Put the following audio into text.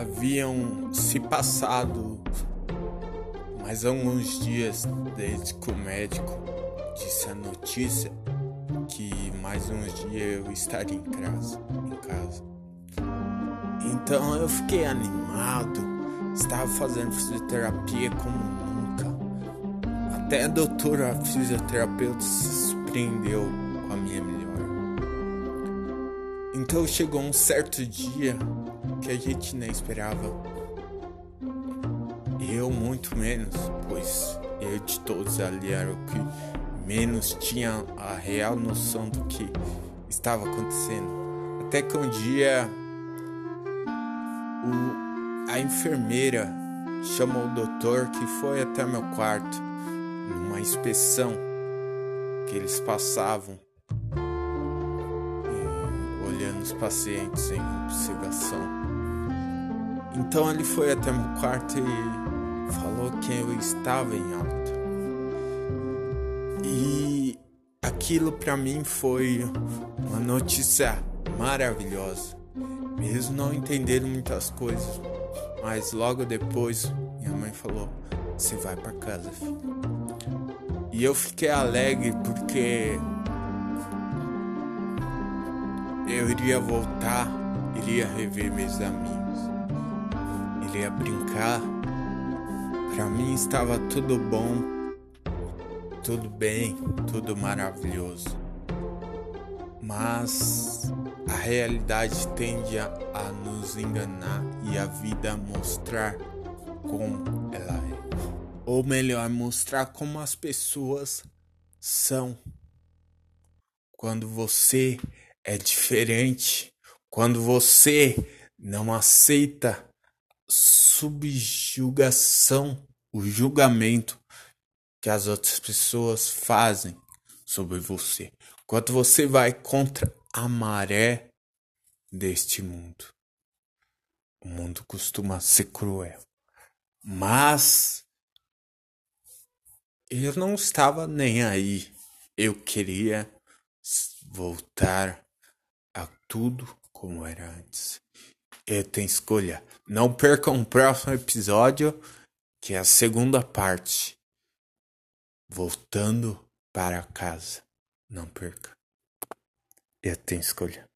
Haviam se passado mais alguns dias desde que o médico disse a notícia que mais uns dias eu estaria em casa, em casa. Então eu fiquei animado, estava fazendo fisioterapia como nunca. Até a doutora fisioterapeuta se surpreendeu com a minha melhora. Então chegou um certo dia que a gente nem esperava. Eu muito menos, pois eu de todos ali era o que menos tinha a real noção do que estava acontecendo. Até que um dia o, a enfermeira chamou o doutor que foi até meu quarto numa inspeção que eles passavam olhando os pacientes em observação. Então ele foi até meu quarto e falou que eu estava em alta. E aquilo para mim foi uma notícia maravilhosa. Mesmo não entendendo muitas coisas, mas logo depois minha mãe falou: "Você vai para casa, filho". E eu fiquei alegre porque eu iria voltar, iria rever meus amigos queria brincar. Para mim estava tudo bom, tudo bem, tudo maravilhoso. Mas a realidade tende a, a nos enganar e a vida mostrar como ela é. Ou melhor, mostrar como as pessoas são. Quando você é diferente, quando você não aceita subjugação, o julgamento que as outras pessoas fazem sobre você. Quando você vai contra a maré deste mundo. O mundo costuma ser cruel. Mas eu não estava nem aí. Eu queria voltar a tudo como era antes. Eu tenho escolha. Não percam o próximo episódio, que é a segunda parte. Voltando para casa. Não perca. Eu tenho escolha.